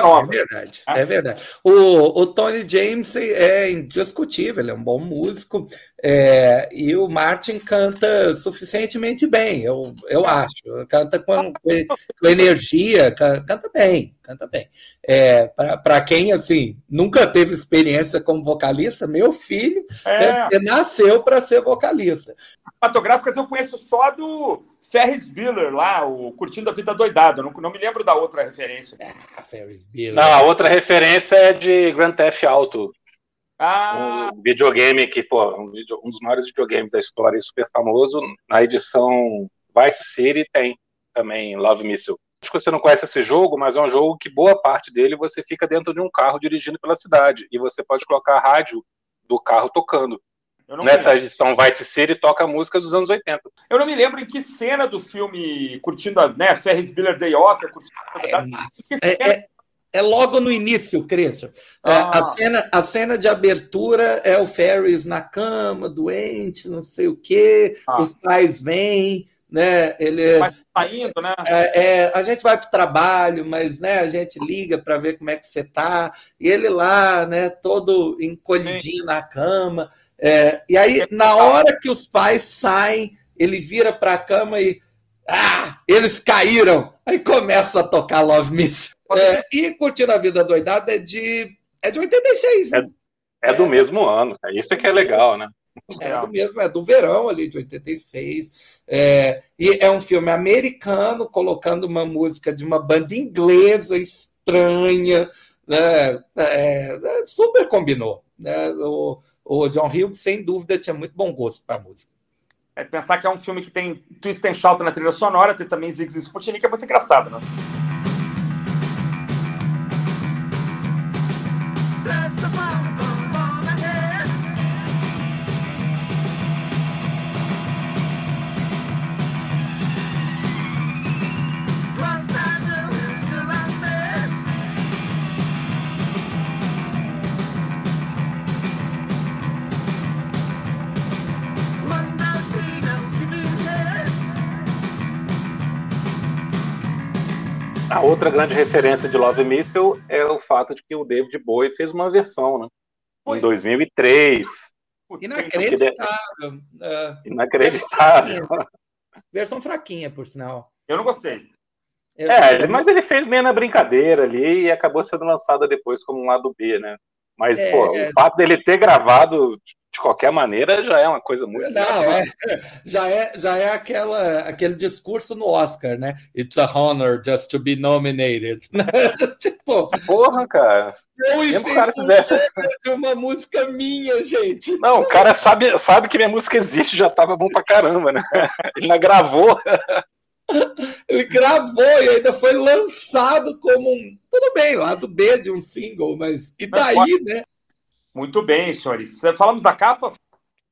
Speaker 2: Nova. É verdade, ah. é verdade. O, o Tony James é indiscutível, ele é um bom músico, é, e o Martin canta suficientemente bem, eu, eu acho. Canta com, com energia, canta bem, canta bem. É, Para quem, assim, nunca teve experiência como vocalista, meu filho é. nasceu para ser vocalista.
Speaker 3: Cinematográficas eu conheço só do Ferris Bueller lá, o Curtindo a Vida Doidado. Não, não me lembro da outra referência.
Speaker 1: Ah, Ferris Bueller. Não, a outra referência é de Grand Theft Auto. Ah. Um videogame que, pô, um, um dos maiores videogames da história, super famoso. Na edição Vice City tem também Love Missile. Acho que você não conhece esse jogo, mas é um jogo que boa parte dele você fica dentro de um carro dirigindo pela cidade e você pode colocar a rádio do carro tocando. Nessa edição Vice City toca música dos anos 80.
Speaker 3: Eu não me lembro em que cena do filme curtindo a né, Ferris Bueller Day Off.
Speaker 2: Ah, é, é, é, logo no início, Cristian. É, ah. a, cena, a cena de abertura é o Ferris na cama, doente, não sei o quê. Ah. Os pais vêm, né? Ele
Speaker 3: mas tá indo, né?
Speaker 2: É, é, a gente vai para o trabalho, mas né, a gente liga para ver como é que você tá. E ele lá, né, todo encolhidinho Sim. na cama. É, e aí, na hora que os pais saem, ele vira para a cama e. Ah, eles caíram! Aí começa a tocar Love Miss. É, e Curtindo a Vida Doidada é de, é de 86.
Speaker 1: Né? É, é do mesmo ano. Isso é que é legal, né?
Speaker 2: É do mesmo, é do verão ali de 86. É, e é um filme americano colocando uma música de uma banda inglesa estranha. Né? É, é super combinou. Né? O, o John Hughes, sem dúvida, tinha muito bom gosto para música.
Speaker 3: É pensar que é um filme que tem twist and shout na trilha sonora, tem também Ziggs e Sputnik, é muito engraçado, né?
Speaker 1: Outra grande referência de Love Missile é o fato de que o David Bowie fez uma versão, né? Em 2003.
Speaker 2: Inacreditável.
Speaker 1: É. Inacreditável.
Speaker 2: Versão fraquinha, por sinal.
Speaker 3: Eu não gostei.
Speaker 1: É, mas ele fez meio na brincadeira ali e acabou sendo lançado depois como um lado B, né? Mas, é, pô, é... o fato dele ter gravado de qualquer maneira já é uma coisa muito.
Speaker 2: Não, é, <laughs> já é, já é aquela, aquele discurso no Oscar, né? It's a honor just to be nominated. <laughs>
Speaker 1: tipo, porra, cara.
Speaker 2: Eu o cara fizesse de uma música minha, gente.
Speaker 1: Não, o cara sabe, sabe que minha música existe, já tava bom pra caramba, né? Ele não gravou. <laughs>
Speaker 2: Ele gravou e ainda foi lançado como um. Tudo bem, lado B de um single, mas. E daí, né?
Speaker 3: Muito bem, senhores. Falamos da capa?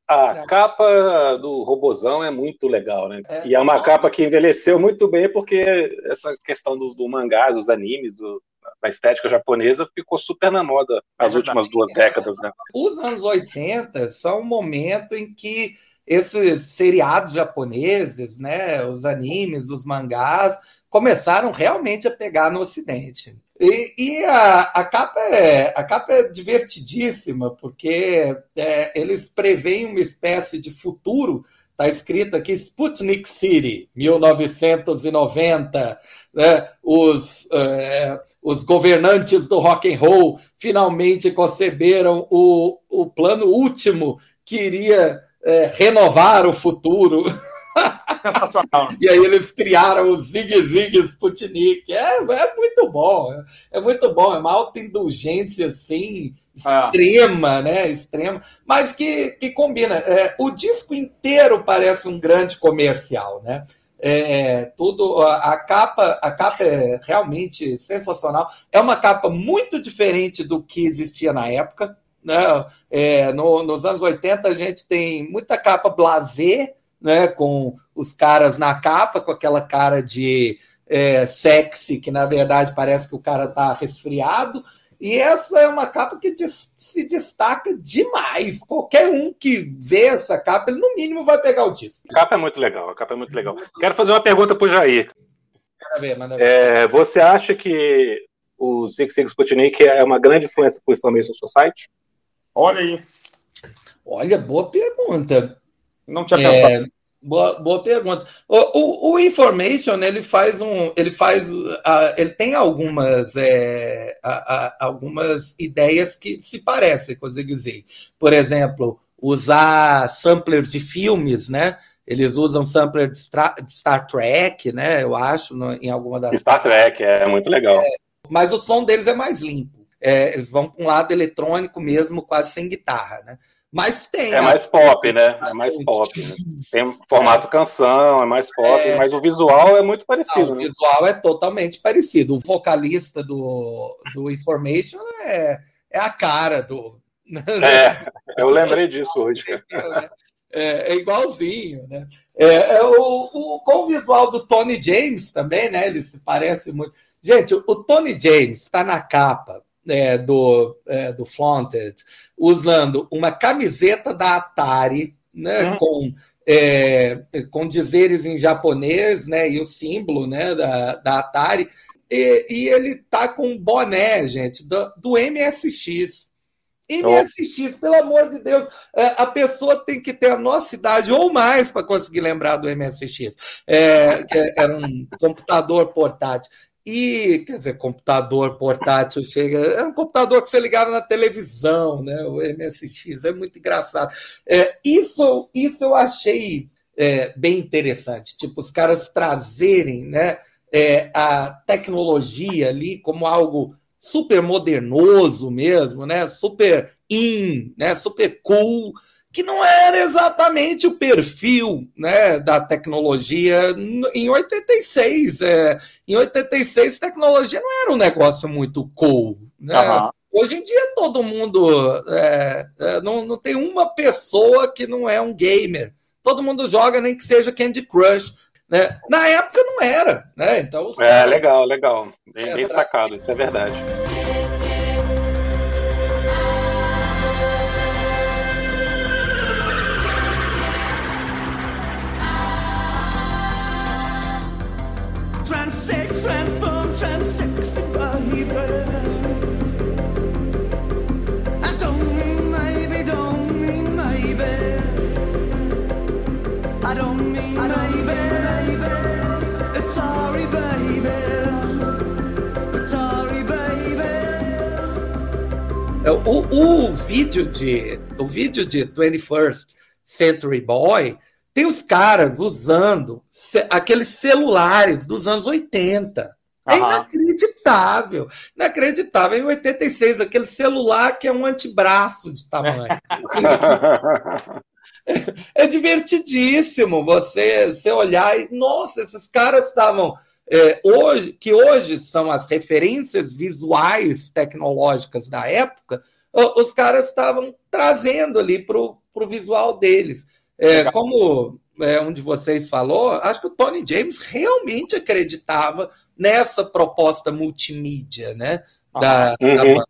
Speaker 1: A capa do Robozão é muito legal, né? É, e é uma capa que envelheceu muito bem, porque essa questão do, do mangá, dos animes, do, da estética japonesa ficou super na moda nas é últimas duas décadas, né?
Speaker 2: Os anos 80 são um momento em que esses seriados japoneses, né, os animes, os mangás, começaram realmente a pegar no Ocidente. E, e a, a, capa é, a capa é divertidíssima, porque é, eles preveem uma espécie de futuro. Está escrito aqui Sputnik City, 1990. Né? Os, é, os governantes do rock and roll finalmente conceberam o, o plano último que iria é, renovar o futuro. <laughs> Sensacional. e aí eles criaram o Zig Zig Sputnik. É, é muito bom. É, é muito bom. É uma alta indulgência, assim, extrema, é. né? Extrema, mas que, que combina. É, o disco inteiro parece um grande comercial, né? É, tudo a, a, capa a capa é realmente sensacional é uma capa muito diferente do que existia na época né? É, no, nos anos 80 a gente tem muita capa blazer né, com os caras na capa, com aquela cara de é, sexy, que na verdade parece que o cara está resfriado. E essa é uma capa que se destaca demais. Qualquer um que vê essa capa, ele no mínimo vai pegar o disco.
Speaker 1: A capa é muito legal, a capa é muito legal. Quero fazer uma pergunta para o Jair. Manda ver, manda ver. É, você acha que o Six Six Sputnik é uma grande influência para o Information Society?
Speaker 3: Olha aí.
Speaker 2: Olha, boa pergunta.
Speaker 3: Não tinha é, pensado.
Speaker 2: Boa, boa pergunta. O, o, o, Information ele faz um, ele faz, uh, ele tem algumas, é, algumas ideias que se parecem com o Zig Zig. Por exemplo, usar samplers de filmes, né? Eles usam sampler de, de Star Trek, né? Eu acho, no, em alguma das.
Speaker 1: Star Trek é muito legal. É,
Speaker 2: mas o som deles é mais limpo. É, eles vão para um lado eletrônico mesmo, quase sem guitarra, né? Mas tem.
Speaker 1: É mais pop, né? É mais pop. Né? Tem formato canção, é mais pop, é... mas o visual é muito parecido. Não,
Speaker 2: né? O visual é totalmente parecido. O vocalista do, do Information é, é a cara do. <laughs>
Speaker 1: É, eu lembrei disso hoje.
Speaker 2: É, é, igualzinho, né? É, é, o, o, com o visual do Tony James também, né? Ele se parece muito. Gente, o, o Tony James está na capa é, do, é, do Flaunted, usando uma camiseta da Atari, né, uhum. com, é, com dizeres em japonês, né, e o símbolo né, da, da Atari, e, e ele tá com um boné, gente, do, do MSX. MSX, pelo amor de Deus, é, a pessoa tem que ter a nossa idade ou mais para conseguir lembrar do MSX, é, que era um computador portátil. E, quer dizer, computador portátil chega. É um computador que você ligava na televisão, né? O MSX, é muito engraçado. É, isso, isso eu achei é, bem interessante. Tipo, os caras trazerem né, é, a tecnologia ali como algo super modernoso mesmo, né? Super in, né? Super cool que não era exatamente o perfil né, da tecnologia em 86. É, em 86, tecnologia não era um negócio muito cool. Né? Uhum. Hoje em dia, todo mundo. É, é, não, não tem uma pessoa que não é um gamer. Todo mundo joga, nem que seja Candy Crush. Né? Na época não era. Né? Então,
Speaker 1: é, legal, legal. Bem, bem sacado, isso é verdade. transform, transsex by. I don't mean maybe, don't mean maybe. I don't mean maybe, sorry, baby. Sorry, baby.
Speaker 2: O, o vídeo de o vídeo de 21st Century Boy tem os caras usando aqueles celulares dos anos 80. É inacreditável. Inacreditável. Em 86, aquele celular que é um antebraço de tamanho. <laughs> é, divertidíssimo você, você olhar e, nossa, esses caras estavam. É, hoje, que hoje são as referências visuais tecnológicas da época, os caras estavam trazendo ali para o visual deles. É, como é, um de vocês falou, acho que o Tony James realmente acreditava nessa proposta multimídia, né? Da, uhum. da banda.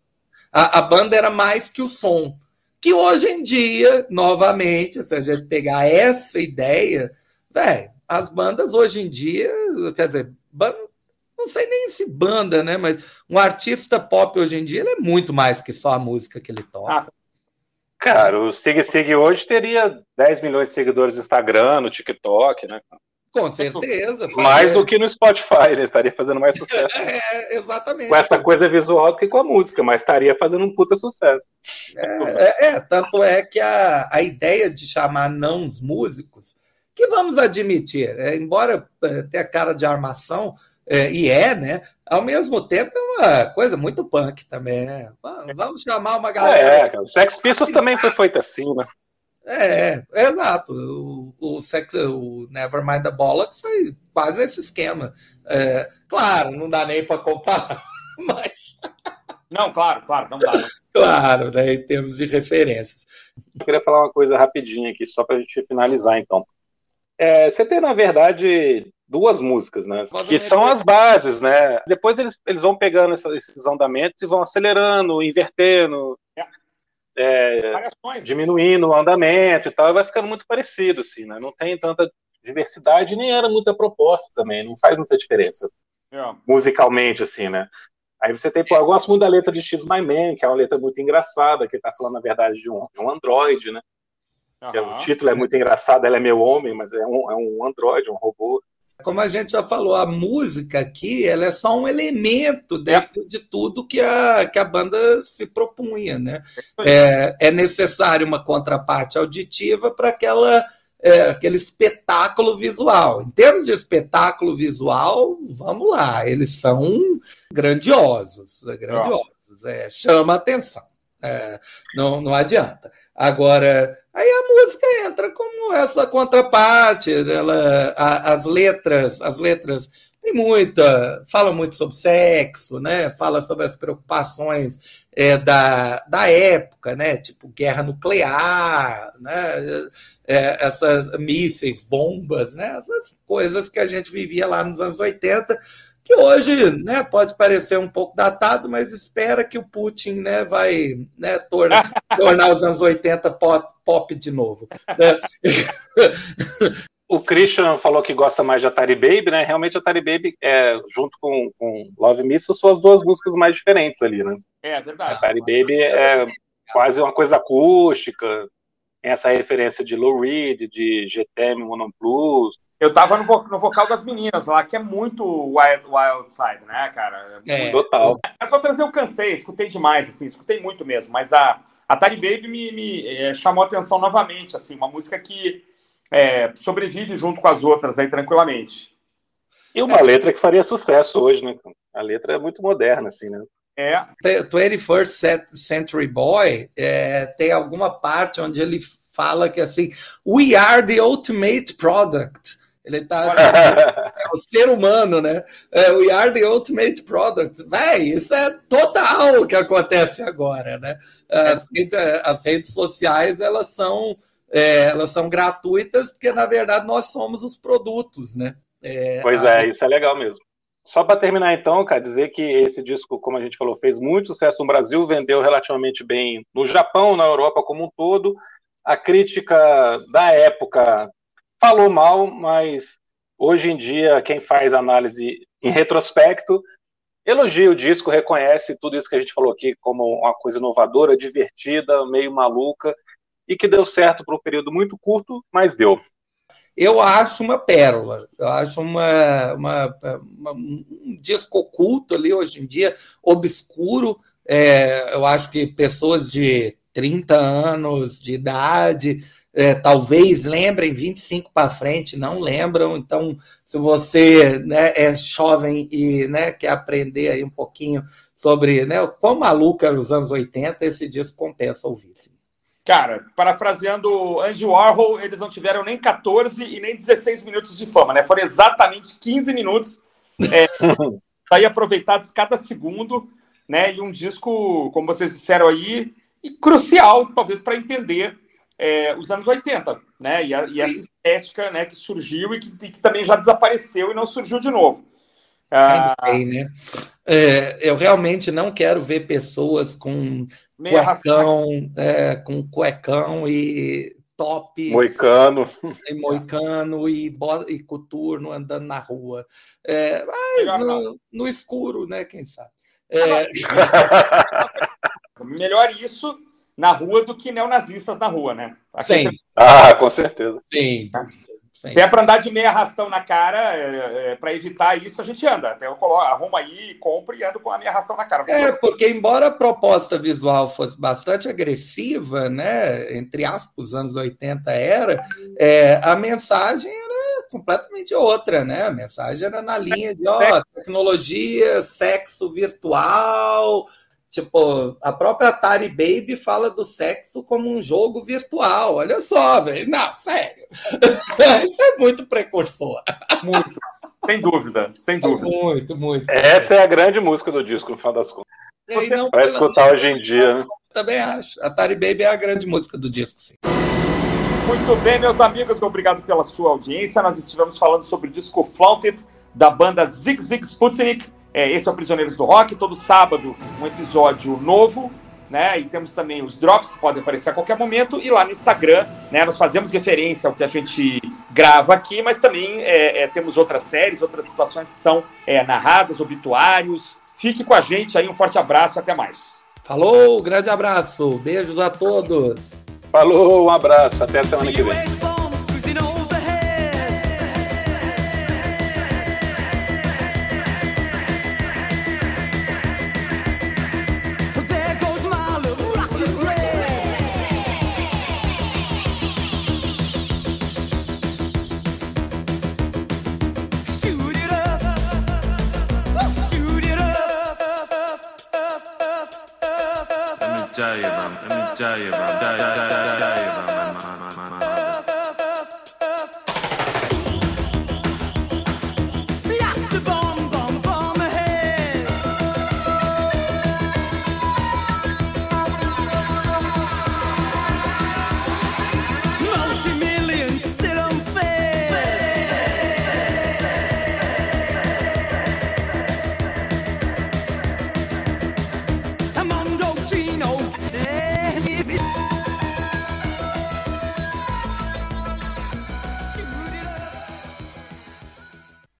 Speaker 2: A, a, banda era mais que o som. Que hoje em dia, novamente, se a gente pegar essa ideia, velho, as bandas hoje em dia, quer dizer, banda, não sei nem se banda, né? Mas um artista pop hoje em dia ele é muito mais que só a música que ele toca. Ah,
Speaker 1: Cara, o Sig Sig hoje teria 10 milhões de seguidores no Instagram, no TikTok, né?
Speaker 2: Com certeza. <laughs>
Speaker 1: Mais do que no Spotify, né? Estaria fazendo mais sucesso. <laughs>
Speaker 2: é, exatamente.
Speaker 1: Com essa coisa visual do que com a música, mas estaria fazendo um puta sucesso.
Speaker 2: É, é, é tanto é que a, a ideia de chamar não os músicos, que vamos admitir, é, embora é, tenha cara de armação, e é, né? Ao mesmo tempo é uma coisa muito punk também, né? Vamos chamar uma galera.
Speaker 1: É, o Sex Pistols também foi feito assim, né?
Speaker 2: É, é exato. O, o, sex, o Nevermind the Bollocks foi quase esse esquema. É, claro, não dá nem para comparar, <laughs> mas.
Speaker 3: Não, claro, claro, não dá. Não.
Speaker 2: claro, né, em termos de referências.
Speaker 1: Eu queria falar uma coisa rapidinho aqui, só para a gente finalizar, então. É, você tem, na verdade, duas músicas, né? Que são as bases, né? Depois eles, eles vão pegando essa, esses andamentos e vão acelerando, invertendo, é. É, diminuindo o andamento e tal, e vai ficando muito parecido, assim, né? Não tem tanta diversidade, nem era muita proposta também, não faz muita diferença. É. Musicalmente, assim, né? Aí você tem, pô, eu gosto muito da letra de X My Man, que é uma letra muito engraçada, que ele tá falando, na verdade, de um, um androide, né? Uhum. O título é muito engraçado, ela é meu homem, mas é um, é um androide, um robô.
Speaker 2: Como a gente já falou, a música aqui ela é só um elemento dentro de tudo que a, que a banda se propunha. Né? É, é necessário uma contraparte auditiva para aquela é, aquele espetáculo visual. Em termos de espetáculo visual, vamos lá, eles são grandiosos, né? grandiosos, é, chama atenção. É, não, não adianta. Agora, aí a música entra como essa contraparte, ela, a, as letras, as letras tem muita, fala muito sobre sexo, né? Fala sobre as preocupações é, da, da época, né? Tipo guerra nuclear, né? É, essas mísseis, bombas, né? Essas coisas que a gente vivia lá nos anos 80 que hoje né, pode parecer um pouco datado, mas espera que o Putin né, vai né, tornar, <laughs> tornar os anos 80 pop, pop de novo. Né?
Speaker 1: o Christian falou que gosta mais de Atari Baby, né? Realmente Atari Baby, é, junto com, com Love Missile, são as duas músicas mais diferentes ali, né?
Speaker 3: É, verdade.
Speaker 1: Atari Baby é quase uma coisa acústica, tem essa referência de Lou Reed, de GTM Mono Blues,
Speaker 3: eu tava no, vo no, vocal das meninas lá, que é muito Wild, wild Side, né, cara?
Speaker 1: É, total.
Speaker 3: Mas pra trazer eu cansei, escutei demais, assim, escutei muito mesmo. Mas a, a Tiny Baby me, me é, chamou a atenção novamente, assim, uma música que é, sobrevive junto com as outras aí tranquilamente.
Speaker 1: E uma é. letra que faria sucesso hoje, né? A letra é muito moderna, assim, né?
Speaker 2: É. 21st Century Boy é, tem alguma parte onde ele fala que assim, we are the ultimate product. Ele tá <laughs> assim, é o ser humano, né? É, we are the ultimate product. Véi, isso é total o que acontece agora, né? As, as redes sociais, elas são, é, elas são gratuitas porque, na verdade, nós somos os produtos, né?
Speaker 1: É, pois é, isso é legal mesmo. Só para terminar, então, cara, dizer que esse disco, como a gente falou, fez muito sucesso no Brasil, vendeu relativamente bem no Japão, na Europa como um todo. A crítica da época falou mal, mas hoje em dia quem faz análise em retrospecto elogia o disco, reconhece tudo isso que a gente falou aqui como uma coisa inovadora, divertida, meio maluca e que deu certo por um período muito curto, mas deu.
Speaker 2: Eu acho uma pérola, eu acho uma, uma, uma um disco oculto ali hoje em dia, obscuro, É, eu acho que pessoas de 30 anos de idade é, talvez lembrem 25 para frente, não lembram. Então, se você né, é jovem e né, quer aprender aí um pouquinho sobre né, quão maluco eram os anos 80, esse disco compensa ouvir. Sim.
Speaker 3: Cara, parafraseando Andy Warhol, eles não tiveram nem 14 e nem 16 minutos de fama, né? Foram exatamente 15 minutos é, <laughs> aí aproveitados cada segundo, né? E um disco, como vocês disseram aí, crucial, talvez, para entender é, os anos 80, né? E, a, e essa estética né, que surgiu e que, e que, também já desapareceu e não surgiu de novo.
Speaker 2: Ah, bem, né? É, eu realmente não quero ver pessoas com cuecão, é, com cuecão e top.
Speaker 1: Moicano.
Speaker 2: E moicano e, e coturno andando na rua. É, mas no, no, escuro, né? Quem sabe? É... <laughs>
Speaker 3: Melhor isso na rua do que neonazistas na rua, né?
Speaker 1: Aqui Sim. Tem... Ah, com certeza.
Speaker 2: Sim.
Speaker 3: Sim. Até para andar de meia arrastão na cara, é, é, para evitar isso, a gente anda. Até eu coloco, arrumo aí, compro e ando com a meia arrastão na cara.
Speaker 2: É, porque embora a proposta visual fosse bastante agressiva, né? Entre aspas, os anos 80 era, é, a mensagem era completamente outra, né? A mensagem era na linha de ó, tecnologia, sexo virtual, Tipo, a própria Atari Baby fala do sexo como um jogo virtual. Olha só, velho. Não, sério. <laughs> Isso é muito precursor.
Speaker 3: Muito. Sem dúvida, sem dúvida.
Speaker 2: Muito, muito.
Speaker 1: Essa é a grande música do disco, no final das contas. Você não, vai escutar hoje em dia, né?
Speaker 2: Também acho. Atari Baby é a grande música do disco, sim.
Speaker 3: Muito bem, meus amigos, obrigado pela sua audiência. Nós estivemos falando sobre o disco Flaunted da banda Zig Zig Sputnik é, esse é o Prisioneiros do Rock, todo sábado um episódio novo, né? E temos também os drops que podem aparecer a qualquer momento. E lá no Instagram, né? Nós fazemos referência ao que a gente grava aqui, mas também é, é, temos outras séries, outras situações que são é, narradas, obituários. Fique com a gente aí, um forte abraço, até mais.
Speaker 2: Falou, grande abraço, beijos a todos.
Speaker 1: Falou, um abraço, até a semana que vem.